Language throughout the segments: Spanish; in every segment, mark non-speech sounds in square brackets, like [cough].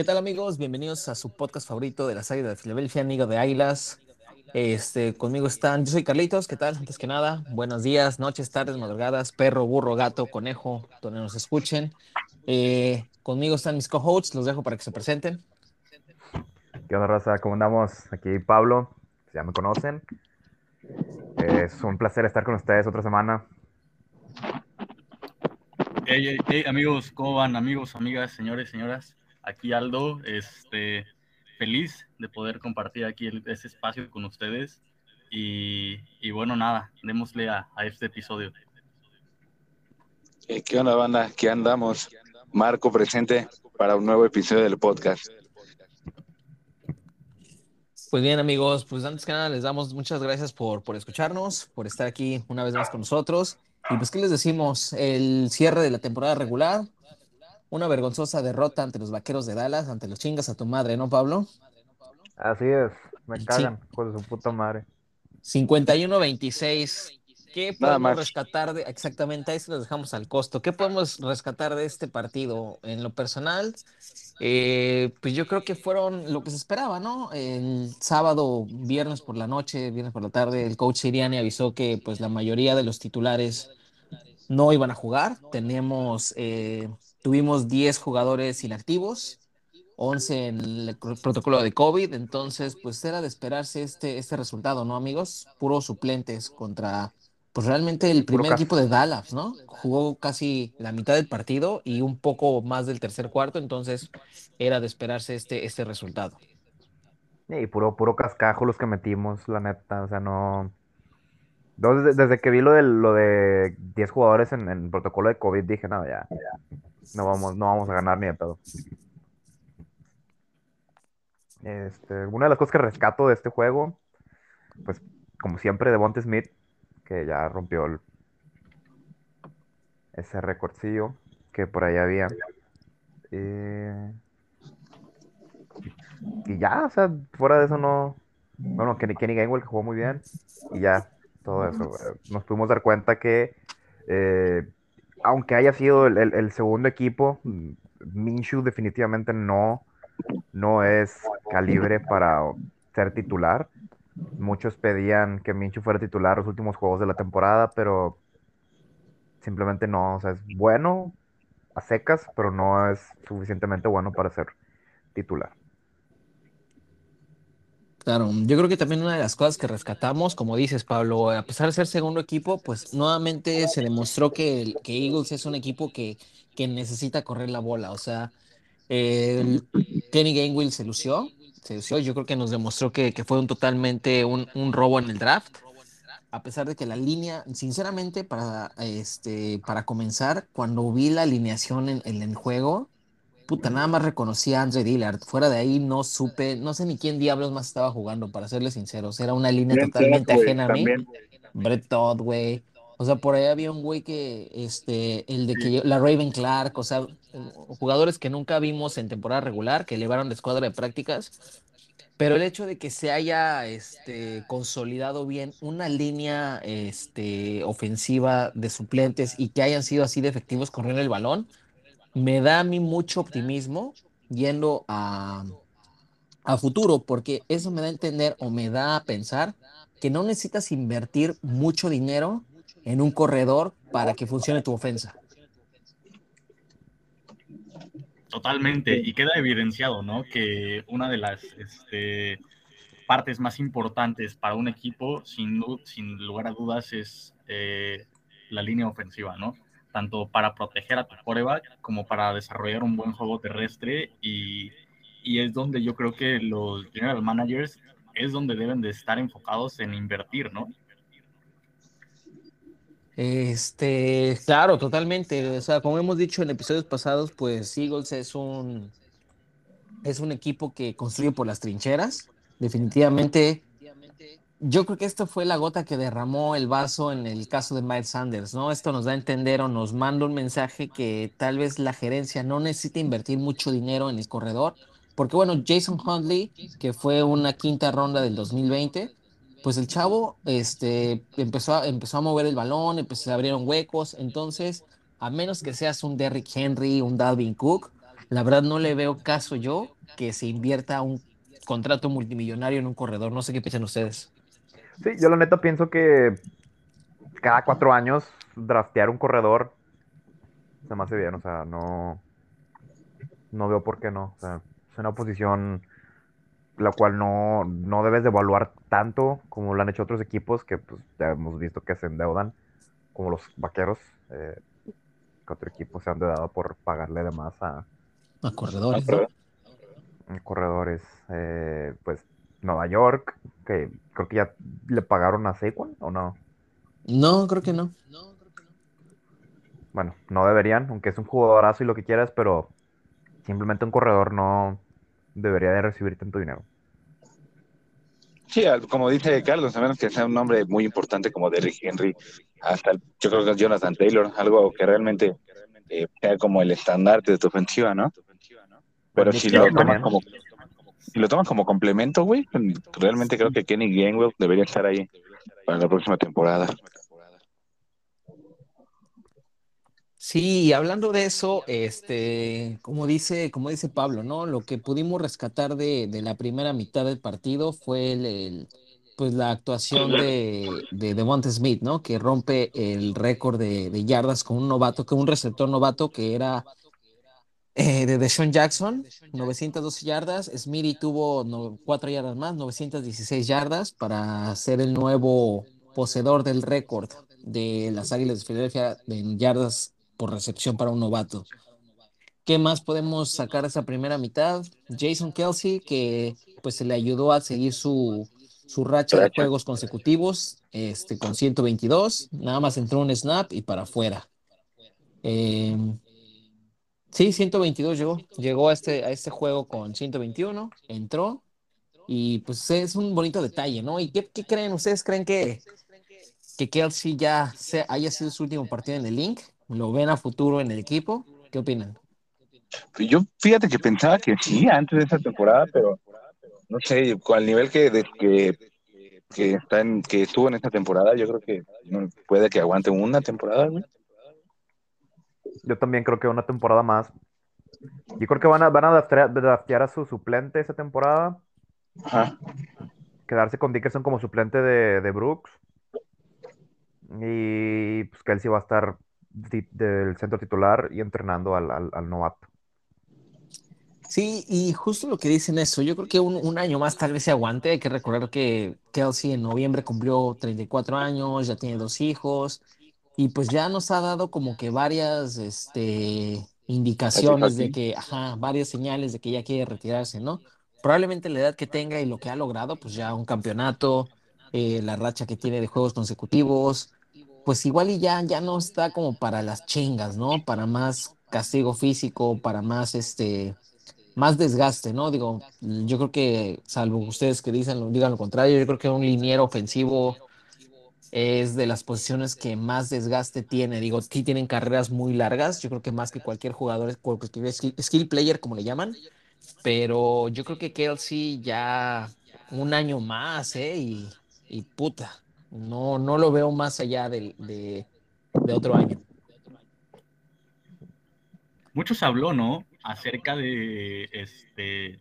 ¿Qué tal amigos? Bienvenidos a su podcast favorito de las Águilas de Filadelfia, amigo de Águilas. Este, conmigo están, yo soy Carlitos, ¿qué tal? Antes que nada, buenos días, noches, tardes, madrugadas, perro, burro, gato, conejo, donde nos escuchen. Eh, conmigo están mis co-hosts, los dejo para que se presenten. ¿Qué onda, raza? ¿Cómo andamos? Aquí Pablo, ya me conocen. Es un placer estar con ustedes otra semana. Hey, hey, amigos, ¿cómo van? Amigos, amigas, señores, señoras. Aquí Aldo, este, feliz de poder compartir aquí este espacio con ustedes. Y, bueno, nada, démosle a, este episodio. ¿Qué onda, banda? ¿Qué andamos? Marco presente para un nuevo episodio del podcast. Pues bien, amigos, pues antes que nada les damos muchas gracias por, por escucharnos, por estar aquí una vez más con nosotros. Y pues, ¿qué les decimos? El cierre de la temporada regular, una vergonzosa derrota ante los vaqueros de Dallas, ante los chingas a tu madre, ¿no, Pablo? Así es, me cagan, con su puta madre. 51-26. ¿Qué podemos rescatar de exactamente ahí se los dejamos al costo? ¿Qué podemos rescatar de este partido? En lo personal, eh, pues yo creo que fueron lo que se esperaba, ¿no? El sábado, viernes por la noche, viernes por la tarde, el coach Siriani avisó que pues la mayoría de los titulares no iban a jugar. Tenemos, eh, tuvimos 10 jugadores inactivos 11 en el protocolo de COVID, entonces pues era de esperarse este, este resultado, ¿no amigos? Puros suplentes contra pues realmente el primer equipo de Dallas, ¿no? Jugó casi la mitad del partido y un poco más del tercer cuarto, entonces era de esperarse este, este resultado. Y puro, puro cascajo los que metimos, la neta, o sea, no... Desde, desde que vi lo de, lo de 10 jugadores en, el protocolo de COVID, dije, no, ya, no vamos, no vamos a ganar ni de pedo. Este, una de las cosas que rescato de este juego, pues como siempre, de Bonte Smith, que ya rompió ese recordcillo que por ahí había. Eh, y ya, o sea, fuera de eso no. Bueno, Kenny, Kenny Gainwell que jugó muy bien. Y ya, todo eso. Nos pudimos dar cuenta que, eh, aunque haya sido el, el segundo equipo, Minshew definitivamente no no es calibre para ser titular. Muchos pedían que Minchu fuera titular los últimos juegos de la temporada, pero simplemente no. O sea, es bueno a secas, pero no es suficientemente bueno para ser titular. Claro, yo creo que también una de las cosas que rescatamos, como dices, Pablo, a pesar de ser segundo equipo, pues nuevamente se demostró que, que Eagles es un equipo que, que necesita correr la bola. O sea, el Kenny Gainwell se lució, se lució. Yo creo que nos demostró que, fue un totalmente un, robo en el draft. A pesar de que la línea, sinceramente, para, este, para comenzar, cuando vi la alineación en, el juego, puta, nada más reconocí a Andre Dillard. Fuera de ahí no supe, no sé ni quién diablos más estaba jugando, para serles sinceros. Era una línea totalmente ajena a mí. Brett Todd, güey. O sea, por ahí había un güey que, este, el de que la Raven Clark, o sea, jugadores que nunca vimos en temporada regular, que elevaron la escuadra de prácticas. Pero el hecho de que se haya este, consolidado bien una línea este, ofensiva de suplentes y que hayan sido así de efectivos corriendo el balón, me da a mí mucho optimismo yendo a, a futuro, porque eso me da a entender o me da a pensar que no necesitas invertir mucho dinero en un corredor para que funcione tu ofensa. Totalmente, y queda evidenciado, ¿no? Que una de las este, partes más importantes para un equipo, sin, sin lugar a dudas, es eh, la línea ofensiva, ¿no? Tanto para proteger a tu quarterback como para desarrollar un buen juego terrestre y, y es donde yo creo que los general managers es donde deben de estar enfocados en invertir, ¿no? Este, claro, totalmente. O sea, como hemos dicho en episodios pasados, pues Eagles es un es un equipo que construye por las trincheras. Definitivamente, yo creo que esto fue la gota que derramó el vaso en el caso de Miles Sanders, ¿no? Esto nos da a entender o nos manda un mensaje que tal vez la gerencia no necesita invertir mucho dinero en el corredor, porque bueno, Jason Huntley, que fue una quinta ronda del 2020, pues el chavo este, empezó, a, empezó a mover el balón, empezó, se abrieron huecos, entonces, a menos que seas un Derrick Henry, un Dalvin Cook, la verdad no le veo caso yo que se invierta un contrato multimillonario en un corredor. No sé qué piensan ustedes. Sí, yo la neta pienso que cada cuatro años draftear un corredor se me hace bien, o sea, no, no veo por qué no. O sea, es una posición la cual no, no debes de evaluar tanto como lo han hecho otros equipos que pues, ya hemos visto que se endeudan, como los vaqueros. Eh, que otro equipo se han endeudado por pagarle de más a, A corredores. ¿no? a corredores. Eh, pues Nueva York, que creo que ya le pagaron a Saquon o no. No, creo que no. Bueno, no deberían, aunque es un jugadorazo y lo que quieras, pero simplemente un corredor no debería de recibir tanto dinero. Sí, como dice Carlos, a menos que sea un nombre muy importante como Derrick Henry, hasta el- yo creo que es Jonathan Taylor, algo que realmente eh, sea como el estandarte de tu ofensiva, ¿no? Pero Nick si lo tomas como, si lo tomas como complemento, güey, realmente creo que Kenny Gainwell debería estar ahí para la próxima temporada. Sí, y hablando de eso, este, como dice, como dice Pablo, ¿no? Lo que pudimos rescatar de, de la primera mitad del partido fue el, el, pues la actuación de, de Devonta Smith, ¿no? Que rompe el récord de, de yardas con un novato, con un receptor novato que era eh, de Deshaun Jackson, 912 yardas. Smithy tuvo no, 4 yardas más, 916 yardas para ser el nuevo poseedor del récord de las Águilas de Filadelfia en yardas por recepción para un novato. ¿Qué más podemos sacar de esa primera mitad? Jason Kelsey, que pues se le ayudó a seguir su, su racha de juegos consecutivos este, con 122. Nada más entró un snap y para afuera. Eh, sí, 122 llegó. Llegó a este, a este juego con 121, entró y pues es un bonito detalle, ¿no? ¿Y qué, creen? ¿Ustedes creen que, que Kelsey ya se, haya sido su último partido en el Link? ¿Lo ven a futuro en el equipo? ¿Qué opinan? Yo fíjate que pensaba que sí antes de esta temporada, pero no sé, con el nivel que, de- que, que está en, que estuvo en esta temporada, yo creo que puede que aguante una temporada, güey. Yo también creo que una temporada más. Yo creo que van a, van a draftear, draftear a su suplente esa temporada. Ajá. Quedarse con Dickerson como suplente de, de Brooks. Y pues Kelsey va a estar di- del centro titular y entrenando al, al- al novato. Sí, y justo lo que dicen eso, yo creo que un, un año más tal vez se aguante. Hay que recordar que Kelsey en noviembre cumplió 34 años, ya tiene dos hijos, y pues ya nos ha dado como que varias este, indicaciones de que, ajá, varias señales de que ya quiere retirarse, ¿no? Probablemente la edad que tenga y lo que ha logrado, pues ya un campeonato, eh, la racha que tiene de juegos consecutivos, pues igual y ya, ya no está como para las chingas, ¿no? Para más castigo físico, para más este más desgaste, ¿no? Digo, yo creo que, salvo ustedes que dicen, digan lo contrario, yo creo que un liniero ofensivo es de las posiciones que más desgaste tiene. Digo, sí tienen carreras muy largas, yo creo que más que cualquier jugador, cualquier skill, skill player, como le llaman, pero yo creo que Kelsey ya un año más, ¿eh? Y, puta, no, no lo veo más allá del- de, de otro año. Mucho se habló, ¿no? Acerca de este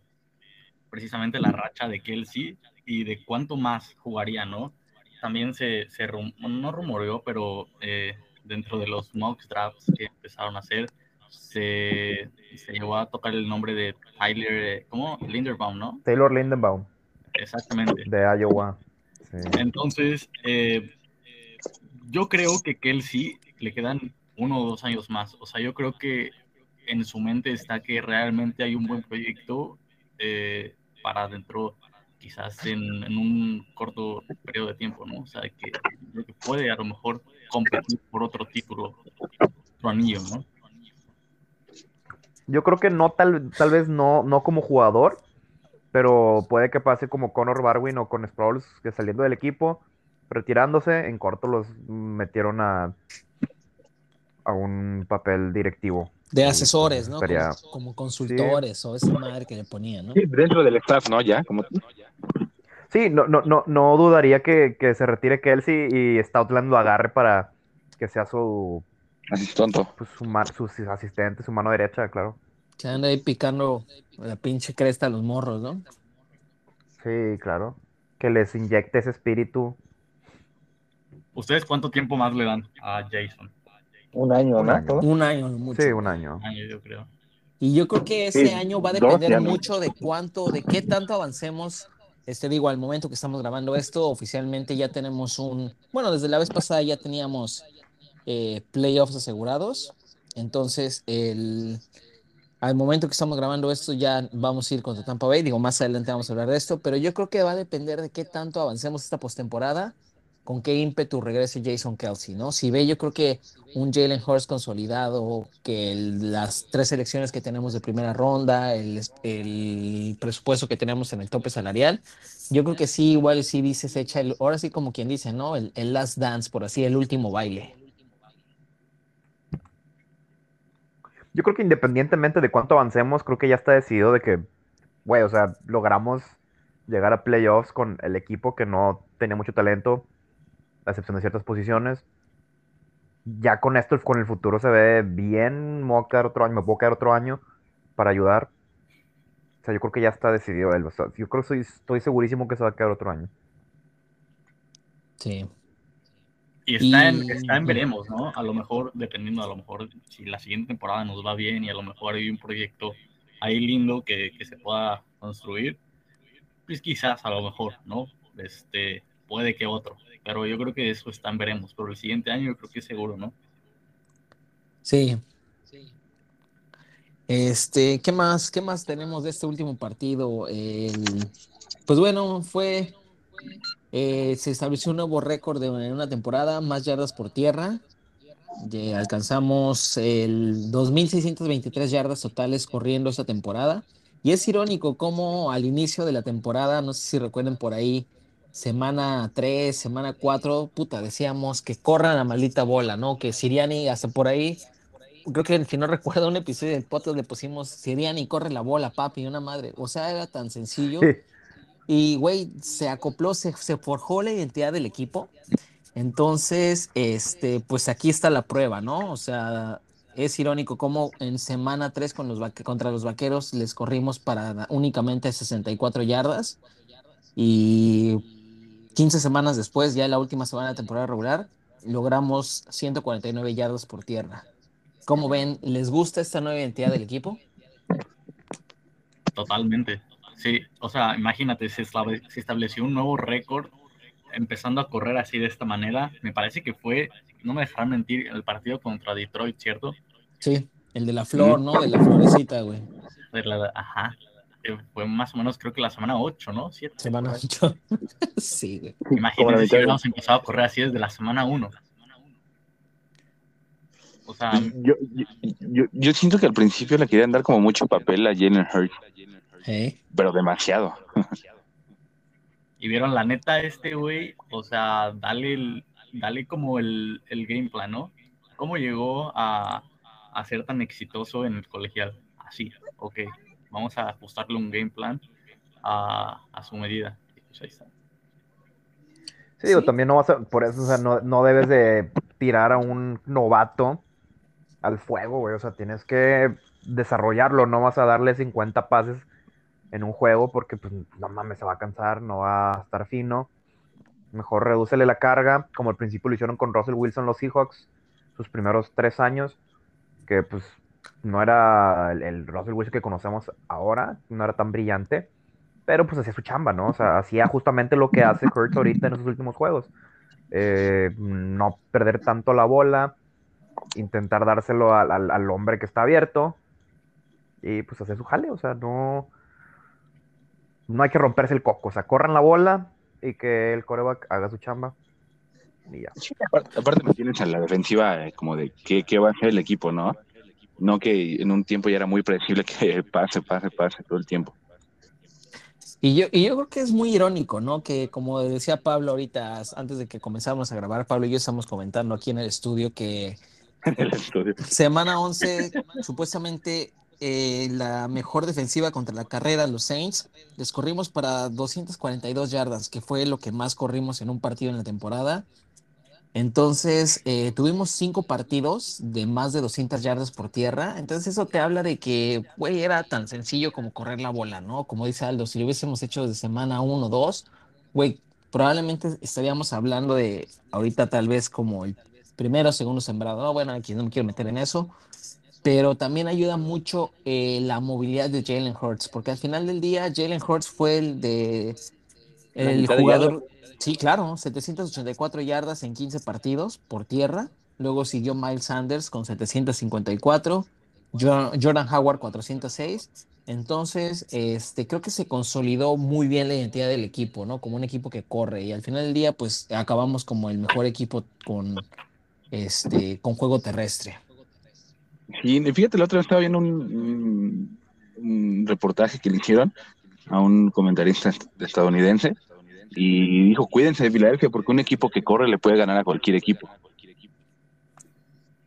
precisamente la racha de Kelsey y de cuánto más jugaría, ¿no? También se, se rum- no rumoreó, pero eh, dentro de los mock drafts que empezaron a hacer, se, se llegó a tocar el nombre de Tyler, ¿cómo? Linderbaum, ¿no? Taylor Lindenbaum, Exactamente. de Iowa. Sí. Entonces, eh, yo creo que Kelsey le quedan uno o dos años más. O sea, yo creo que en su mente está que realmente hay un buen proyecto eh, para dentro, quizás en, un corto periodo de tiempo, ¿no? O sea, que, que puede a lo mejor competir por otro título, otro anillo, ¿no? Yo creo que no, tal, tal vez no, no como jugador, pero puede que pase como Connor Barwin o con Sproles, que saliendo del equipo, retirándose, en corto los metieron a, a un papel directivo. De asesores, ¿no? estaría- Como, como consultores o esa madre que le ponían, ¿no? Sí, dentro del staff, ¿no? Ya, como Sí, no, no, no, no dudaría que, que se retire Kelsey y Stoutland lo agarre para que sea su, así tonto. pues, su, ma- su asistente, su mano derecha, claro. Se anda ahí picando la pinche cresta a los morros, ¿no? Sí, claro. Que les inyecte ese espíritu. ¿Ustedes cuánto tiempo más le dan a Jason? Un año, Un ¿no? año. Un año, mucho. Sí, un año. Un año, yo creo. Y yo creo que ese Sí, año va a depender mucho de cuánto, de qué tanto avancemos. Este digo, al momento que estamos grabando esto, oficialmente ya tenemos un, bueno, desde la vez pasada ya teníamos eh, playoffs asegurados. Entonces, el, al momento que estamos grabando esto, ya vamos a ir contra Tampa Bay. Digo, más adelante vamos a hablar de esto, pero yo creo que va a depender de qué tanto avancemos esta postemporada, con qué ímpetu regrese Jason Kelsey, ¿no? Si ve, yo creo que un Jalen Hurst consolidado, que las tres selecciones que tenemos de primera ronda, el, el presupuesto que tenemos en el tope salarial, yo creo que sí, igual sí dice, se echa el, ahora sí como quien dice, ¿no? El, el last dance, por así, el último baile. Yo creo que independientemente de cuánto avancemos, creo que ya está decidido de que, güey, o sea, logramos llegar a playoffs con el equipo que no tenía mucho talento, a excepción de ciertas posiciones. Ya con esto, con el futuro se ve bien, me voy a quedar otro año, me puedo quedar otro año para ayudar. O sea, yo creo que ya está decidido él. o sea, yo creo que soy- estoy segurísimo que se va a quedar otro año. Sí. Y está, en, Y- está en veremos, ¿no? A lo mejor, dependiendo, a lo mejor si la siguiente temporada nos va bien y a lo mejor hay un proyecto ahí lindo que, que se pueda construir, pues quizás a lo mejor, ¿no? Este, puede que otro. Pero yo creo que eso está en veremos. Pero el siguiente año yo creo que es seguro, ¿no? Sí. Este, ¿qué más? ¿Qué más tenemos de este último partido? El- pues bueno, fue, eh, se estableció un nuevo récord de en una temporada, más yardas por tierra. Ya alcanzamos el 2.623 yardas totales corriendo esta temporada. Y es irónico cómo al inicio de la temporada, no sé si recuerden por ahí, semana 3, semana 4, puta, decíamos que corran la maldita bola, ¿no? Que Siriani hasta por ahí creo que si no recuerdo un episodio del podcast le pusimos Siriani corre la bola, papi, una madre. O sea, era tan sencillo. Y, güey, se acopló, se, se forjó la identidad del equipo. Entonces, este, pues aquí está la prueba, ¿no? O sea, es irónico cómo en semana 3 con los contra los vaqueros les corrimos para únicamente 64 yardas. Y 15 semanas después, ya en la última semana de temporada regular, logramos 149 yardas por tierra. ¿Cómo ven? ¿Les gusta esta nueva identidad del equipo? Totalmente. Sí, o sea, imagínate, se, estable- se estableció un nuevo récord empezando a correr así de esta manera. Me parece que fue, no me dejarán mentir, el partido contra Detroit, ¿cierto? Sí, el de la flor, ¿no? De la florecita, güey. De la- ajá. Eh, Fue más o menos, creo que la semana 8, ¿no? 7. Semana 8. [laughs] sí, güey. Imagínate si hubiéramos empezado a correr así desde la semana 1. O sea, Yo, yo, yo, yo siento que al principio le querían dar como mucho papel a Jalen Hurts, ¿Eh? pero demasiado. y vieron la neta este güey, o sea, dale, el- dale como el, el game plan, ¿no? ¿Cómo llegó a, a ser tan exitoso en el colegial? Así, ok, vamos a ajustarle un game plan a, a su medida. Y pues ahí está. Sí, digo, Sí. también no vas a, por eso, o sea, no, no debes de tirar a un novato al fuego, güey. O sea, tienes que desarrollarlo, no vas a darle 50 pases en un juego porque, pues, no mames, se va a cansar, no va a estar fino. Mejor redúcele la carga, como al principio lo hicieron con Russell Wilson los Seahawks, sus primeros tres años, que pues no era el, el Russell Wilson que conocemos ahora, no era tan brillante, pero pues hacía su chamba, ¿no? O sea, [laughs] hacía justamente lo que hace Hurts ahorita en esos últimos juegos. Eh, no perder tanto la bola, intentar dárselo al, al- al hombre que está abierto y pues hacer su jale, o sea, no, no hay que romperse el coco, o sea, corran la bola y que el coreback haga su chamba y ya. Sí, aparte, aparte me tienes a la defensiva eh, como de qué, qué va a hacer el equipo, ¿no? No que en un tiempo ya era muy predecible que [laughs] pase, pase, pase todo el tiempo. Y yo, y yo creo que es muy irónico, ¿no? Que como decía Pablo ahorita, antes de que comenzáramos a grabar, Pablo y yo estamos comentando aquí en el estudio que [laughs] Entonces, semana 11, supuestamente eh, la mejor defensiva contra la carrera, los Saints, les corrimos para 242 yardas, que fue lo que más corrimos en un partido en la temporada. Entonces, eh, tuvimos cinco partidos de más de 200 yardas por tierra. Entonces, eso te habla de que, güey, era tan sencillo como correr la bola, ¿no? Como dice Aldo, si lo hubiésemos hecho de semana uno o dos, güey, probablemente estaríamos hablando de ahorita tal vez como el primero o segundo sembrado. No, bueno, aquí no me quiero meter en eso. Pero también ayuda mucho eh, la movilidad de Jalen Hurts, porque al final del día Jalen Hurts fue el de el de jugador, sí, claro, 784 yardas en 15 partidos por tierra. Luego siguió Miles Sanders con 754, Jo- Jordan Howard 406. Entonces, este, creo que se consolidó muy bien la identidad del equipo, ¿no? Como un equipo que corre. Y al final del día, pues acabamos como el mejor equipo con, este, con juego terrestre. Sí, fíjate, la otra vez estaba viendo un, reportaje que le hicieron a un comentarista est- estadounidense y dijo, cuídense de Filadelfia porque un equipo que corre le puede ganar a cualquier equipo.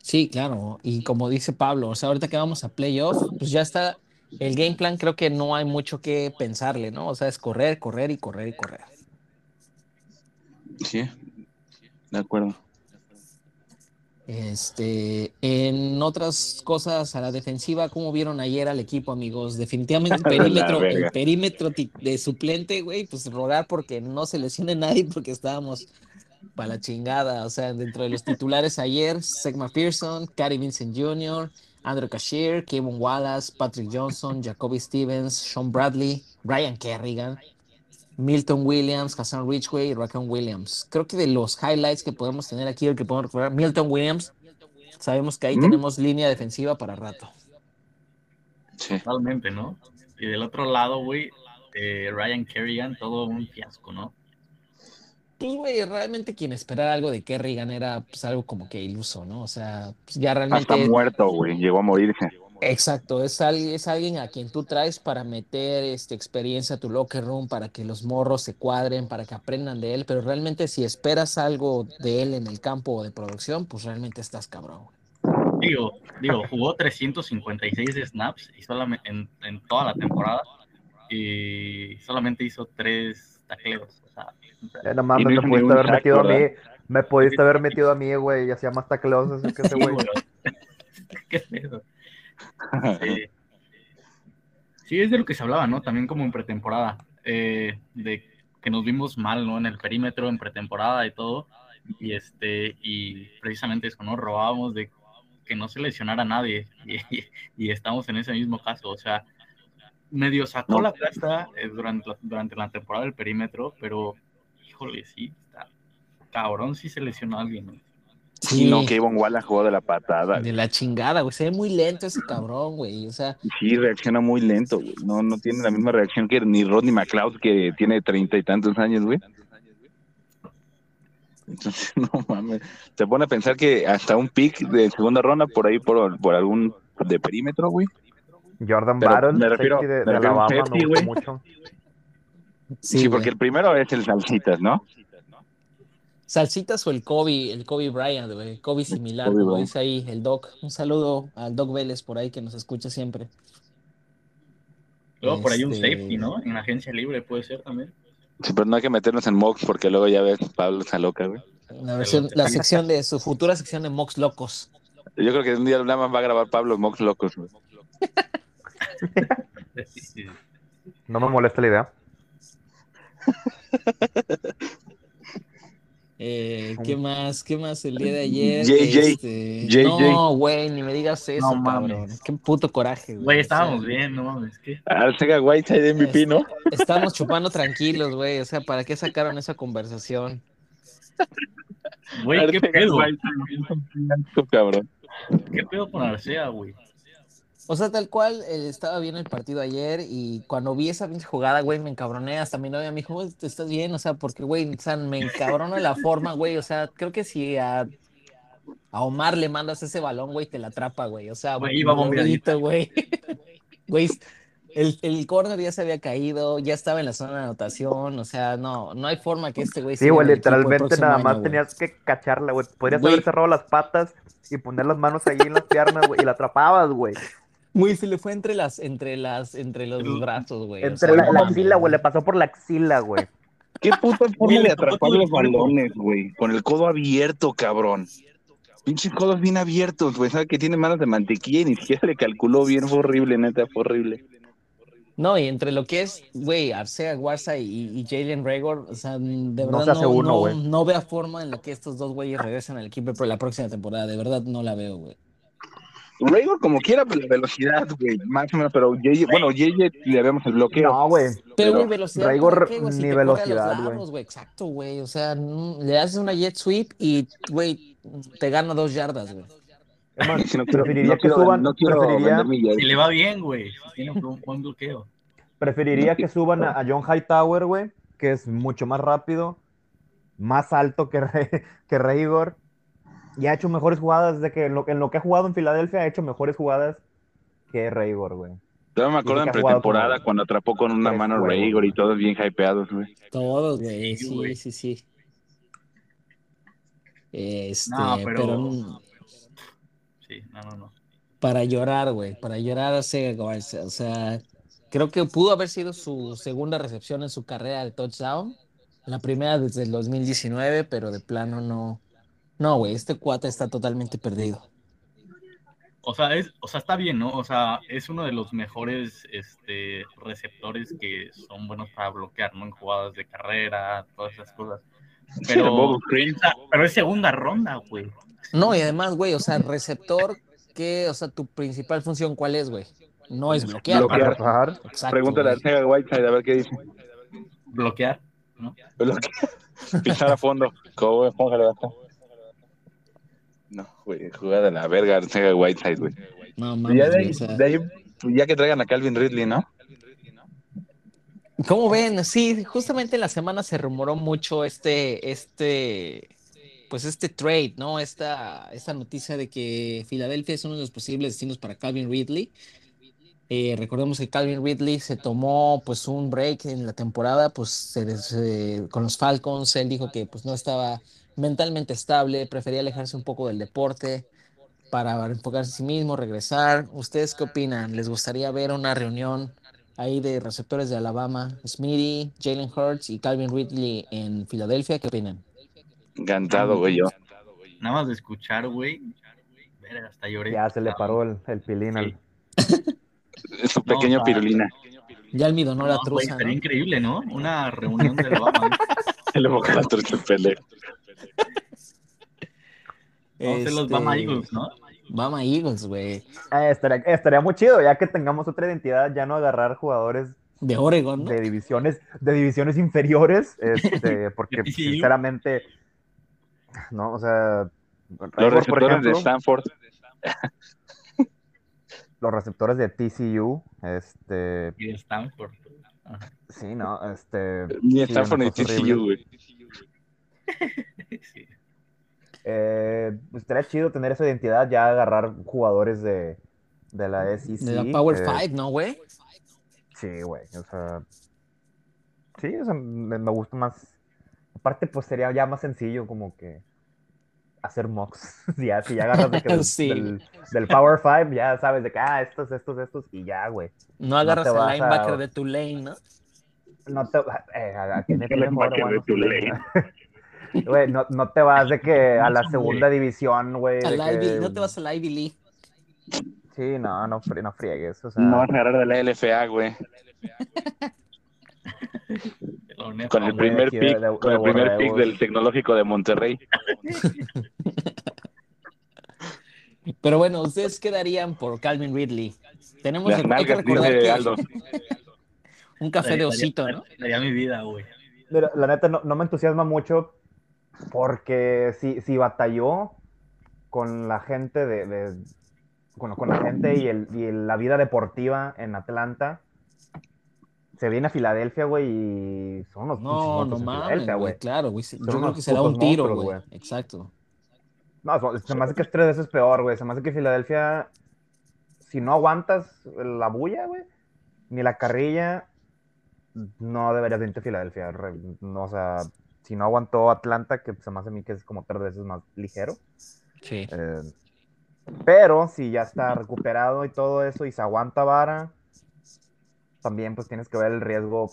Sí, claro. Y como dice Pablo, o sea, ahorita que vamos a playoff, pues ya está el game plan, creo que no hay mucho que pensarle, ¿no? O sea, es correr, correr y correr y correr. Sí, de acuerdo. Este, en otras cosas a la defensiva, ¿cómo vieron ayer al equipo, amigos? Definitivamente el [laughs] perímetro, el perímetro de suplente, güey, pues rogar porque no se lesione nadie porque estábamos para la chingada. O sea, dentro de los titulares ayer, Zach McPherson, Cary Vincent Jr., Andrew Cashier, Kevin Wallace, Patrick Johnson, Jacoby Stevens, Sean Bradley, Ryan Kerrigan, Milton Williams, Hassan Ridgway y Raquel Williams. Creo que de los highlights que podemos tener aquí, el que podemos recordar, Milton Williams, sabemos que ahí ¿Mm? tenemos línea defensiva para rato. Sí. Totalmente, ¿no? Y del otro lado, güey, eh, Ryan Kerrigan, todo un fiasco, ¿no? Pues, güey, realmente quien esperara algo de Kerrigan era pues, algo como que iluso, ¿no? O sea, pues, ya Hasta realmente. muerto, güey, llegó a morirse. Exacto, es alguien, es alguien a quien tú traes para meter este, experiencia a tu locker room, para que los morros se cuadren, para que aprendan de él, pero realmente si esperas algo de él en el campo de producción, pues realmente estás cabrón. Digo, digo, jugó 356 snaps y solamente en, en toda la temporada y solamente hizo tres tacleos. O sea, Eh, no Y mames, no me pudiste haber metido a mí. Me pudiste haber metido a mí, güey, y hacía más tacleos que ese güey. [laughs] ¿Qué pedo? Sí. [laughs] Sí, es de lo que se hablaba, ¿no? También como en pretemporada, eh, de que nos vimos mal, ¿no? En el perímetro, en pretemporada y todo, y este, y precisamente eso, ¿no? Robábamos de que no se lesionara a nadie, [laughs] y, estamos en ese mismo caso, o sea, medio sacó la casta eh, durante, la, temporada del perímetro, pero, híjole, sí, está cabrón si se lesionó a alguien, ¿no? Sí, no, que Ivonne Wallace jugó de la patada. de la chingada, güey, se ve muy lento ese cabrón, güey, o sea, Sí, reacciona muy lento, güey. No, no tiene la misma reacción que ni Rodney McLeod, que tiene treinta y tantos años, güey. Entonces, [laughs] no mames. Se pone a pensar que hasta un pick de segunda ronda por ahí, por, por algún de perímetro, güey. Jordan Battle, me refiero- de, me de refiero a un Alabama, gustó güey. mucho. Sí, sí, porque el primero es el Salsitas, ¿no? Salsitas o el Kobe, el Kobe Bryant, güey, Kobe similar, Kobe como dice ahí el Doc. Un saludo al Doc Vélez por ahí que nos escucha siempre. Luego por ahí un Este- safety, ¿no? En agencia libre puede ser también. Sí, pero no hay que meternos en mocks porque luego ya ves, Pablo está loca, güey. La, versión, la sección de su futura sección de Mox Locos. Yo creo que un día nada más va a grabar Pablo mocks locos, güey. No me molesta la idea. [laughs] Eh, ¿Qué más? ¿Qué más el día de ayer? JJ, Este, JJ. No, güey, ni me digas eso, No mames. cabrón. Qué puto coraje, güey. Güey, O estábamos sea, bien, no mames, ¿qué? Arcega Whiteside MVP, ¿no? Estamos chupando tranquilos, güey. O sea, ¿para qué sacaron esa conversación? Güey, ¿qué pedo? Whiteside cabrón. ¿Qué pedo con Arcea, güey? O sea, tal cual, eh, estaba bien el partido ayer y cuando vi esa pinche jugada, güey, me encabroné. Hasta mi novia me dijo, "Güey, ¿estás bien? O sea, porque, güey, o sea, me encabrono de la forma, güey. O sea, creo que si a, a Omar le mandas ese balón, güey, te la atrapa, güey. O sea, Güey, iba bonito, güey. Güey, el, el corner ya se había caído, ya estaba en la zona de anotación. O sea, no, no hay forma que este güey Sí, güey, literalmente nada año, más güey. tenías que cacharla, güey. Podrías Güey. haber cerrado las patas y poner las manos ahí en las piernas, güey, y la atrapabas, güey. Güey, se le fue entre las, entre las, entre los brazos, güey. o Entre sea, la, no axila, güey, le pasó por la axila, güey. Qué puta forma de atrapar los balones, güey. Con el codo abierto, cabrón. Pinches codos bien abiertos, güey. Sabe que tiene manos de mantequilla y ni siquiera le calculó bien. Fue horrible, neta, fue horrible. No, y entre lo que es, güey, Arcea Guarza y, y Jalen Raygor, o sea, de No verdad se hace no, uno, no, güey. no veo forma en la que estos dos güeyes regresen al equipo por la próxima temporada. De verdad no la veo, güey. Raygor como quiera, pero la velocidad, güey. Más o menos, pero JJ, bueno, JJ le vemos el bloqueo. No, güey. Pero, güey, velocidad. Raygor ¿para qué, güey? Si ni te velocidad, güey. Exacto, güey. O sea, le haces una jet sweep y, güey, te gana dos yardas, güey. Es más, [laughs] Si no quiero- preferiría no que quiero- suban, no quiero preferiría. Si le va bien, güey. si Tiene un buen bloqueo. preferiría que [laughs] suban a, a John Hightower, güey, que es mucho más rápido, más alto que, Re- [laughs] que Raygor, y ha hecho mejores jugadas de que en lo, en lo que ha jugado en Filadelfia ha hecho mejores jugadas que Raygor, güey. Yo me acuerdo en pretemporada como cuando atrapó con una mano Raygor y todos bien hypeados, güey. Todos, güey. Sí, Sí, güey. sí, sí. Este, No, pero, pero- Sí, no, no, no. para llorar, güey, para llorar. O sea, creo que pudo haber sido su segunda recepción en su carrera de touchdown. La primera desde el 2019, pero de plano no. No, güey, este cuate está totalmente perdido. O sea, es, o sea, está bien, ¿no? O sea, es uno de los mejores este, receptores que son buenos para bloquear, ¿no? En jugadas de carrera, todas esas cosas. Pero, [laughs] pero es segunda ronda, güey. No, y además, güey, o sea, receptor, ¿qué? O sea, tu principal función, ¿cuál es, güey? No es bloquear. Bloquear. Exacto, Pregúntale a güey. Sega Whiteside a ver qué dice. Bloquear, ¿no? Bloquear. [laughs] Pisar a fondo. ¿Cómo póngale basta? No, güey, jugada de la verga Sega Whiteside, güey. No mames, ya, de güey, ahí, o sea. de ahí, pues, ya que traigan a Calvin Ridley, ¿no? ¿Cómo ven? Sí, justamente en la semana se rumoró mucho este, este, pues este trade, ¿no? Esta, esta noticia de que Filadelfia es uno de los posibles destinos para Calvin Ridley. Eh, recordemos que Calvin Ridley se tomó pues un break en la temporada, pues se des- eh, con los Falcons. Él dijo que pues no estaba mentalmente estable, prefería alejarse un poco del deporte para enfocarse en sí mismo, regresar. ¿Ustedes qué opinan? ¿Les gustaría ver una reunión ahí de receptores de Alabama, Smitty, Jalen Hurts y Calvin Ridley en Filadelfia? ¿Qué opinan? Encantado, güey, yo. Nada más de escuchar, güey. Hasta lloré. Ya se le paró el, el pilín al... [laughs] Es un pequeño No, pirulina. Ya el midonó la No, güey, truza, increíble, ¿no? Una reunión de Alabama. [laughs] Se le mojó la trucha el Vamos a hacer los Bama Este, Eagles, ¿no? Bama Eagles, güey. Eh, estaría, estaría muy chido, ya que tengamos otra identidad, ya no agarrar jugadores De Oregon, ¿no? de divisiones, de divisiones inferiores, [laughs] este, porque Sí. sinceramente, no, o sea, Los por receptores de Stanford. [laughs] los receptores de TCU, este, Y de Stanford. Ajá. sí, no, este, Ni sí, Stanford una ni TCU, güey. Sí. Eh, pues, estaría chido tener esa identidad, ya agarrar jugadores de, de la SEC. De la Power eh, Five, ¿no, güey? Sí, güey, o sea, sí, o sea, me, me gusta más. Aparte, pues sería ya más sencillo como que hacer mocks. [laughs] ya, si ya agarras de que [laughs] del, Sí. del, del Power Five, ya sabes de que, ah, estos, estos, estos, y ya, güey. No agarras a- linebacker de Tulane, ¿no? No te, eh, a- a- ¿quién es El Güey, no, no te vas de que a la segunda división, güey. que- no te vas al Ivy League. Sí, no, no, fri- no friegues. O sea, No vas a agarrar de la LFA, güey. [laughs] Con el primer pick, de- de- con el de primer pick del tecnológico de Monterrey. [laughs] Pero bueno, ¿ustedes qué darían por Calvin Ridley? Tenemos Las que nalgas, recordar dice que Aldo. [laughs] un café de osito, daría- ¿no? Daría mi vida, güey. Mira, la neta no, no me entusiasma mucho porque si, si batalló con la gente de, de- bueno, con la gente y, el, y la vida deportiva en Atlanta, se viene a Filadelfia, güey, y son pinches No, no mames, güey, claro, güey. Yo creo que se da un tiro, güey. Exacto. No, se me hace que es tres veces peor, güey. Se me hace que Filadelfia, si no aguantas la bulla, güey, ni la carrilla, no deberías venirte a Filadelfia. No, o sea, si no aguantó Atlanta, que se me hace a mí que es como tres veces más ligero. Sí. eh, pero si ya está recuperado y todo eso y se aguanta vara, también pues tienes que ver el riesgo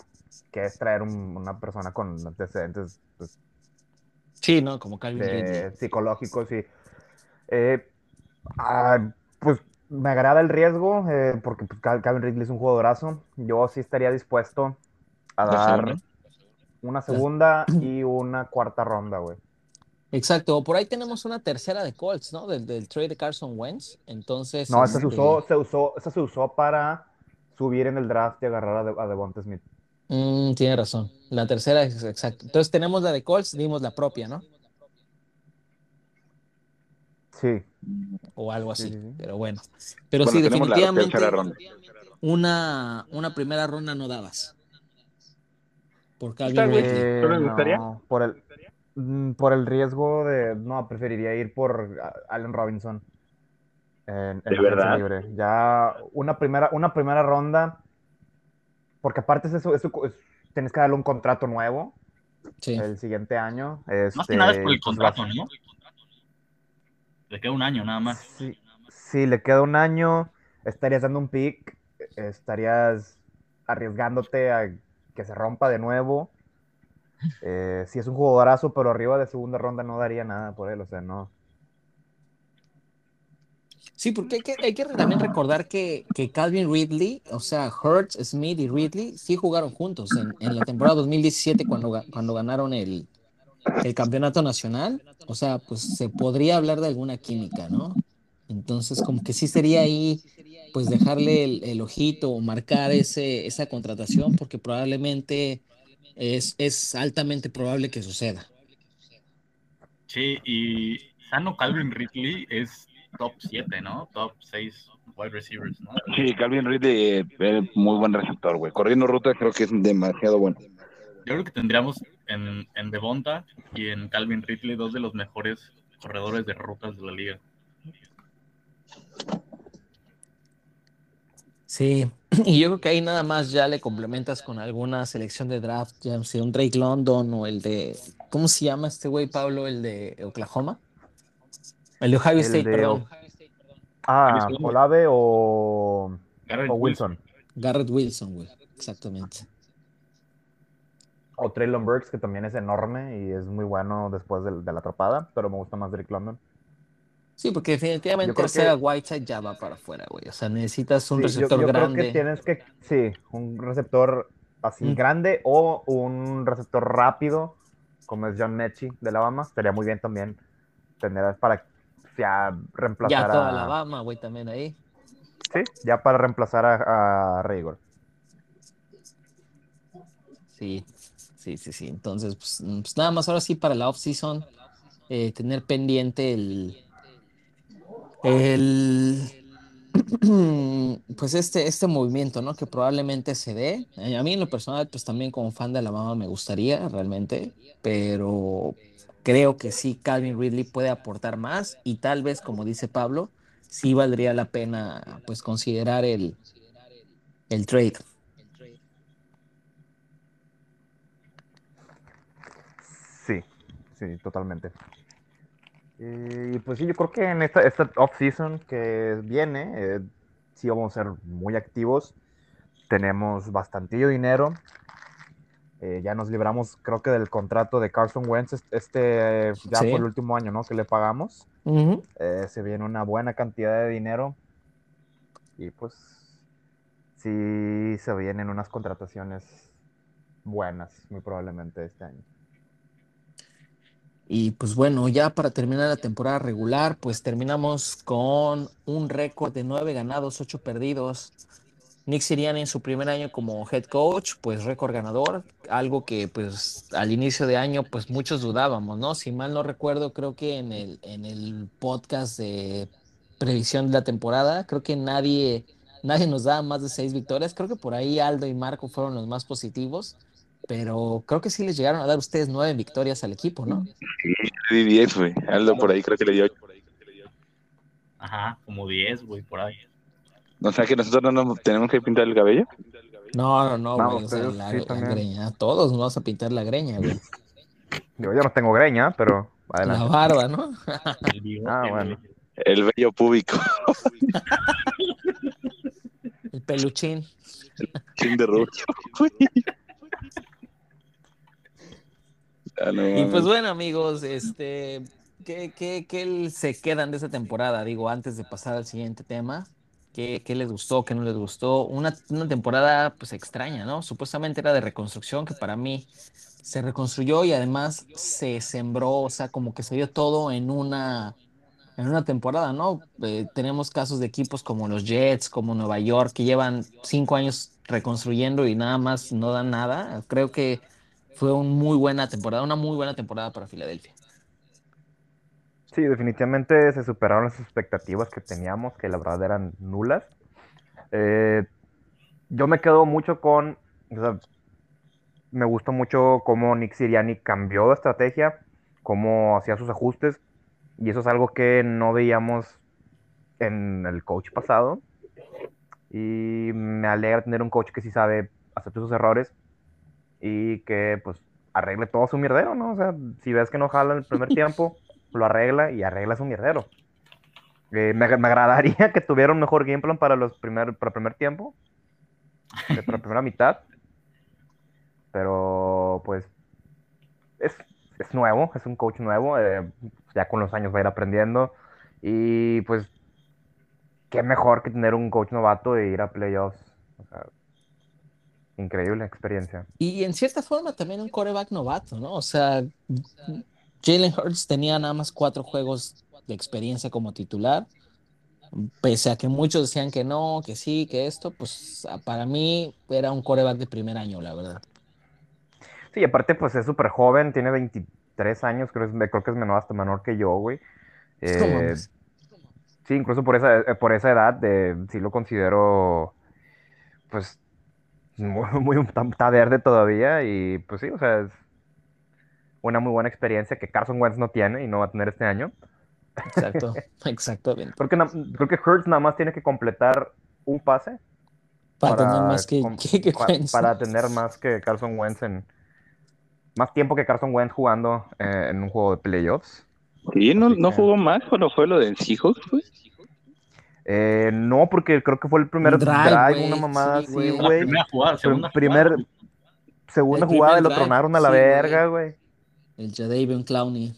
que es traer un- una persona con antecedentes pues, Sí, ¿no? Como de psicológicos y eh, ah, pues me agrada el riesgo eh, porque pues, Cal- Calvin Ridley es un jugadorazo. Yo sí estaría dispuesto a ¿La dar? Una segunda [clears throat] y una cuarta ronda, güey. Exacto, por ahí tenemos una tercera de Colts, ¿no? Del, del trade de Carson Wentz. Entonces. No, esa se este, usó, se usó, esa se usó para subir en el draft y agarrar a, De- a Devonta Smith. mm, tiene razón. La tercera es exacto. Entonces tenemos la de Colts, dimos la propia, ¿no? Sí, O algo así. Sí, sí, sí. Pero bueno. Pero Bueno, sí, la definitivamente. tercera ronda. Una, una primera ronda no dabas. Por Calvin Está bien. Ridley. Eh, ¿Pero le gustaría? no, por el, mm, por el riesgo de, no, preferiría ir por ah, Allen Robinson. En, en ¿De verdad? libre. Ya una primera, una primera ronda, porque aparte es eso, eso es- tienes que darle un contrato nuevo Sí. el siguiente año. Más Este, que nada es por el pues, contrato, ¿no? Le queda un año nada más. Sí, sí, le queda un año, estarías dando un pick, estarías arriesgándote a que se rompa de nuevo. Eh, sí es un jugadorazo, pero arriba de segunda ronda no daría nada por él, o sea, no. Sí, porque hay que, también recordar que, que Calvin Ridley, o sea, Hurts, Smith y Ridley sí jugaron juntos en, en la temporada 2017 cuando, cuando ganaron el, el campeonato nacional. O sea, pues se podría hablar de alguna química, ¿no? Entonces, como que sí sería ahí, pues dejarle el, el ojito o marcar ese, esa contratación, porque probablemente es, es altamente probable que suceda. Sí, y sano Calvin Ridley es top 7, ¿no? Top 6 wide receivers, ¿no? Sí, Calvin Ridley eh, es muy buen receptor, güey. Corriendo ruta creo que es demasiado bueno. Yo creo que tendríamos en, en Devonta y en Calvin Ridley dos de los mejores corredores de rutas de la liga. Sí, [clears throat] y yo creo que ahí nada más ya le complementas con alguna selección de draft, ya sea un Drake London o el de, ¿cómo se llama este güey, Pablo? El de Oklahoma. El de Ohio El State, de perdón. Ah. Olave o, Garrett o Wilson. Garrett Wilson, güey. Exactamente. O Traylon Burks, que también es enorme y es muy bueno después de, la atrapada, pero me gusta más Drake London. Sí, porque definitivamente hacer que- a Whiteside ya va para afuera, güey. O sea, necesitas un Sí, yo- receptor yo, grande. creo que tienes que, sí, un receptor así Mm. grande o un receptor rápido, como es John Mechie de Alabama. Estaría muy bien también tener para ya reemplazar Ya toda a, Alabama, güey, también ahí. sí, ya para reemplazar a, a Rigor. Sí, sí, sí, sí. Entonces, pues, mm, pues nada más ahora sí para la off-season, eh, tener pendiente el, el, [clears throat] pues este, este movimiento, ¿no? Que probablemente se dé. Eh, A mí en lo personal, pues también como fan de Alabama me gustaría realmente, pero creo que sí, Calvin Ridley puede aportar más y tal vez, como dice Pablo, sí valdría la pena, pues, considerar el, el trade. Sí, sí, totalmente. Y pues sí, yo creo que en esta, esta off-season que viene, eh, sí vamos a ser muy activos. Tenemos bastantillo dinero. Eh, ya nos libramos, creo que del contrato de Carson Wentz. Este ya Sí. fue el último año, ¿no? Que le pagamos. Ujú. Eh, se viene una buena cantidad de dinero. Y pues sí se vienen unas contrataciones buenas, muy probablemente este año. Y pues bueno, ya para terminar la temporada regular, pues terminamos con un récord de nueve ganados, ocho perdidos. Nick Sirianni en su primer año como head coach, pues récord ganador, algo que pues al inicio de año pues muchos dudábamos, ¿no? Si mal no recuerdo, creo que en el, en el podcast de previsión de la temporada, creo que nadie, nadie nos daba más de seis victorias, creo que por ahí Aldo y Marco fueron los más positivos, pero creo que sí les llegaron a dar ustedes nueve victorias al equipo, ¿no? Le di 10, güey. Aldo por ahí creo que le dio 8. Ajá, como 10, güey, por ahí. O sea que nosotros no nos tenemos que pintar el cabello. No, no, no, No, güey. o sea, ustedes la, sí greña. Todos nos vamos a pintar la greña, güey. Yo no tengo greña, pero La barba, ¿no? El Ah, bueno. El vello púbico. El peluchín. Team de Rubio, güey. Ah, no Y pues bueno, amigos, este, ¿qué, qué, qué se quedan de esta temporada? Digo, antes de pasar al siguiente tema, ¿qué, qué les gustó, qué no les gustó? Una, una temporada pues extraña, ¿no? Supuestamente era de reconstrucción, que para mí se reconstruyó y además se sembró, o sea, como que se dio todo en una, en una temporada, ¿no? Eh, tenemos casos de equipos como los Jets, como Nueva York, que llevan cinco años reconstruyendo y nada más no dan nada. Creo que fue una muy buena temporada, una muy buena temporada para Filadelfia. Sí, definitivamente se superaron las expectativas que teníamos, que la verdad eran nulas. Eh, yo me quedo mucho con, me gustó mucho cómo Nick Sirianni cambió de estrategia, cómo hacía sus ajustes, y eso es algo que no veíamos en el coach pasado. Y me alegra tener un coach que sí sabe aceptar sus errores y que pues arregle todo su mierdero, ¿no? O sea, si ves que no jala en el primer [laughs] tiempo, lo arregla y arregla su mierdero. Eh, me, me agradaría [laughs] que tuviera un mejor game plan para, los primer, para el primer tiempo, eh, para la [laughs] primera mitad. Pero pues es, es nuevo, es un coach nuevo, eh, ya con los años va a ir aprendiendo. Y pues, qué mejor que tener un coach novato e ir a playoffs. O sea, increíble experiencia. Y en cierta forma también un coreback novato, ¿no? O sea, Jalen Hurts tenía nada más cuatro juegos de experiencia como titular. Pese a que muchos decían que no, que sí, que esto, pues para mí era un coreback de primer año, la verdad. Sí, aparte pues es súper joven, tiene 23 años, creo, es- creo que es menor, hasta menor que yo, güey. Eh, sí, incluso por esa, eh, por esa edad, eh, sí lo considero, pues, muy, [laughs] muy- está, verde todavía y pues sí, o sea, es una muy buena experiencia que Carson Wentz no tiene y no va a tener este año. Exacto, [laughs] exactamente. Creo que, na- creo que Hurts nada más tiene que completar un pase Para, para, tener más que, com- que, que pa- Wentz. para tener más que Carson Wentz en más tiempo que Carson Wentz jugando eh, en un juego de playoffs. Sí, no, no jugó más cuando fue lo del Seahawks, güey. Eh, no, porque creo que fue el primer drive, drive, una mamada sí, así, güey. Primera jugada, segunda Prim- primer, jugada. segunda El jugada lo drive, tronaron a la sí, güey. verga, güey. El Jadavion Clowney.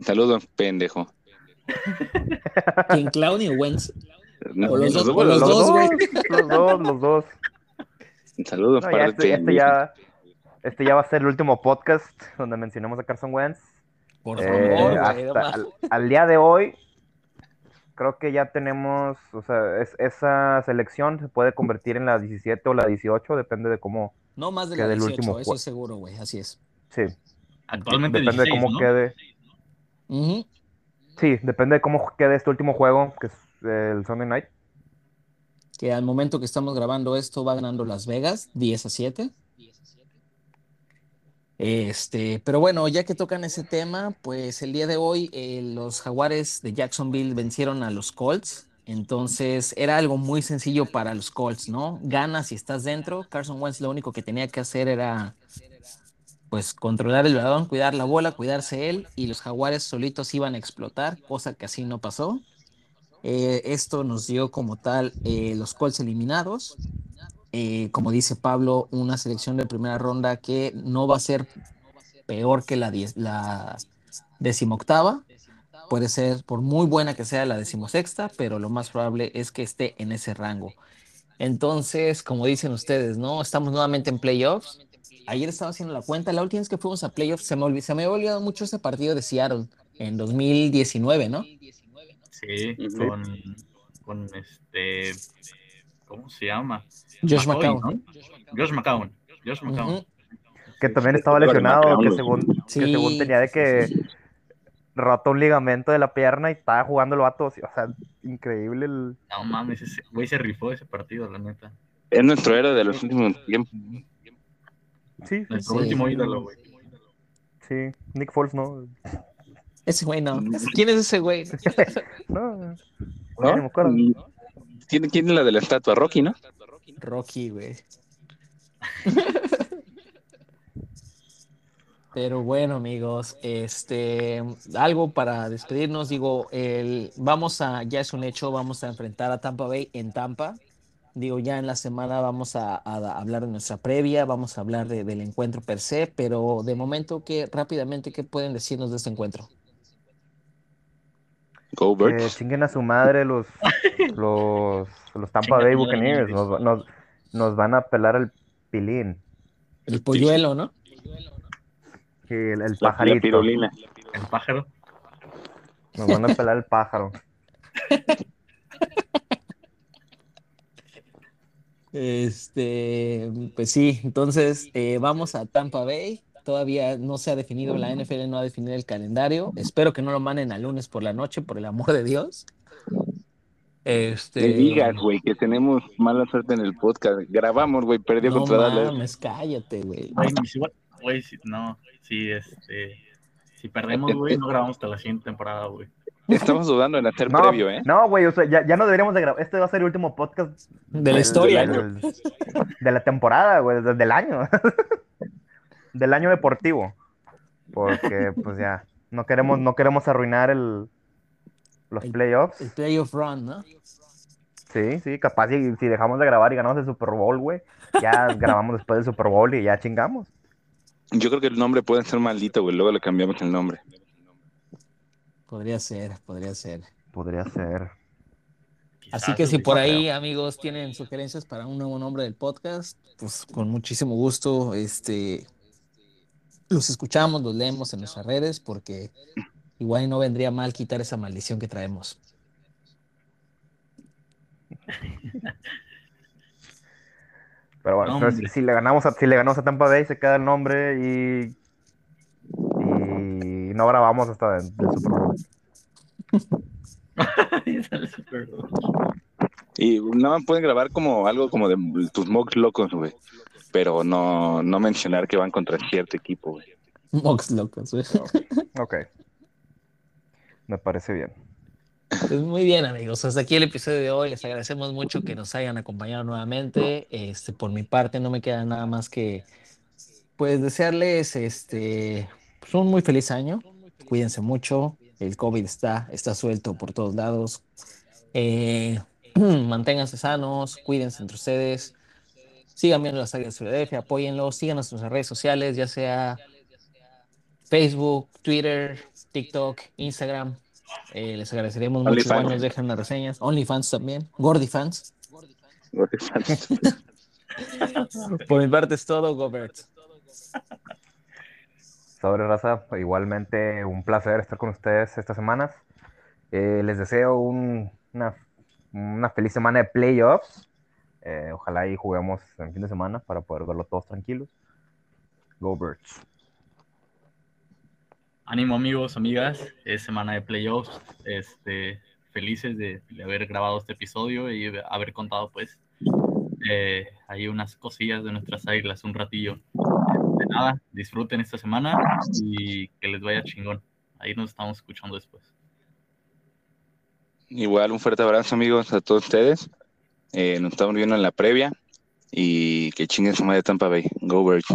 Saludos, pendejo. ¿Quién Clowney o Wentz? No, O los los dos- los dos, güey. Los dos, los dos. Saludos No, para ya el este, este ya, este ya va a ser el último podcast donde mencionemos a Carson Wentz. Por Eh, favor, no hasta al, al día de hoy, creo que ya tenemos, o sea, es- esa selección se puede convertir en la 17 o la 18, depende de cómo, No más de la del 18, último eso es seguro, güey. Así es. sí, Actualmente depende de 16, cómo ¿no? quede. Ujú. Sí, depende de cómo quede este último juego, que es el Sunday Night. Que al momento que estamos grabando esto va ganando Las Vegas 10 a 7. Este, pero bueno, ya que tocan ese tema, pues el día de hoy eh, los Jaguares de Jacksonville vencieron a los Colts. Entonces era algo muy sencillo para los Colts, ¿no? Ganas si estás dentro. Carson Wentz lo único que tenía que hacer era pues controlar el balón, cuidar la bola, cuidarse él y los Jaguares solitos iban a explotar, cosa que así no pasó. Eh, esto nos dio como tal eh, los Colts eliminados. Eh, como dice Pablo, una selección de primera ronda que no va a ser peor que la, diez- la decimoctava. Puede ser, por muy buena que sea la decimosexta, pero lo más probable es que esté en ese rango. Entonces, como dicen ustedes, ¿no? Estamos nuevamente en playoffs. Ayer estaba haciendo la cuenta, la última vez que fuimos a playoffs, se me, olvi- se me había olvidado mucho ese partido de Seattle en 2019, ¿no? Sí, con, con este. ¿Cómo se llama? Josh McCown. ¿no? Josh McCown. Josh McCown. Que también estaba lesionado, que según, que Sí. según tenía de que roto un ligamento de la pierna y estaba jugando el vato, o sea, increíble el... No mames, ese güey se rifó ese partido, la neta. Es nuestro héroe de los últimos tiempos. Sí, Nuestro Sí. último ídolo, güey. sí, Nick Foles, ¿no? Ese güey no. [laughs] ¿Quién es ese güey? [laughs] No, me ¿No? ¿Quién, quién es la de la estatua? Rocky, ¿no? Rocky, güey. [laughs] Pero bueno, amigos, este, algo para despedirnos, digo, el, vamos a, ya es un hecho, vamos a enfrentar a Tampa Bay en Tampa. Digo, ya en la semana vamos a, a hablar de nuestra previa, vamos a hablar de- del encuentro per se, pero de momento, ¿qué, rápidamente, ¿qué pueden decirnos de este encuentro? Go chinguen a su madre los, [laughs] los, los Tampa Bay Buccaneers. Nos, nos, nos van a pelar el pilín. El polluelo, ¿no? Sí, el, el La, la pajarito. pirulina. El pájaro. Nos van a pelar el pájaro. [laughs] Este, pues sí, entonces eh, vamos a Tampa Bay. Todavía no se ha definido, la NFL no ha definido el calendario. Espero que no lo manden al lunes por la noche, por el amor de Dios. Este, Te digas, güey, que tenemos mala suerte en el podcast. Grabamos, güey, perdió no contra Dallas. mames, cállate, güey. Güey, si- güey, si- no, sí, este, si perdemos, güey, no grabamos hasta la siguiente temporada, güey. Estamos dudando en hacer No, previo, ¿eh? no, güey, o sea, ya, ya no deberíamos de grabar. Este va a ser el último podcast De la del- historia, del- de la temporada, güey, desde el año. [laughs] del año deportivo. Porque, [laughs] pues ya, no queremos, no queremos arruinar el, los El- playoffs. El playoff run, ¿no? Sí, sí, capaz si, si dejamos de grabar y ganamos el Super Bowl, güey, ya [laughs] grabamos después del Super Bowl y ya chingamos. Yo creo que el nombre puede ser maldito, güey. Luego le cambiamos el nombre. Podría ser, podría ser. Podría ser. Así que si por ahí, amigos, tienen sugerencias para un nuevo nombre del podcast, pues con muchísimo gusto, este, los escuchamos, los leemos en nuestras redes, porque igual no vendría mal quitar esa maldición que traemos. Pero bueno, si le ganamos a, si le ganamos a Tampa Bay, se queda el nombre y, y no grabamos hasta [laughs] el, del Super Bowl. Y nada más pueden grabar como algo como de tus mocks locos, güey. Pero no, no mencionar que van contra cierto equipo, güey. Mox locos, güey. Ok. Me parece bien. Pues muy bien, amigos. Hasta aquí el episodio de hoy. Les agradecemos mucho que nos hayan acompañado nuevamente. Este, por mi parte, no me queda nada más que pues desearles este pues, un muy feliz año. Cuídense mucho. El COVID está, está suelto por todos lados. Eh, [clears throat] manténganse sanos, cuídense entre ustedes. Sigan viendo las áreas de Filadelfia, apóyenlo, síganos en nuestras redes sociales, ya sea Facebook, Twitter, TikTok, Instagram. Eh, les agradeceríamos mucho. OnlyFans. Igual nos dejan las reseñas. OnlyFans también. Gordifans. [laughs] Por mi parte es todo, Gobert. Sobre raza, igualmente un placer estar con ustedes estas semanas. Eh, les deseo un- una, una feliz semana de playoffs. Eh, ojalá y juguemos en fin de semana para poder verlo todos tranquilos. Go Birds. Ánimo amigos, amigas, es semana de playoffs, este, felices de, de haber grabado este episodio y haber contado pues eh, ahí unas cosillas de nuestras águilas un ratillo. De nada, disfruten esta semana y que les vaya chingón. Ahí nos estamos escuchando después. Igual un fuerte abrazo, amigos, a todos ustedes. Eh, nos estamos viendo en la previa y que chinguen su madre Tampa Bay. Go Birds.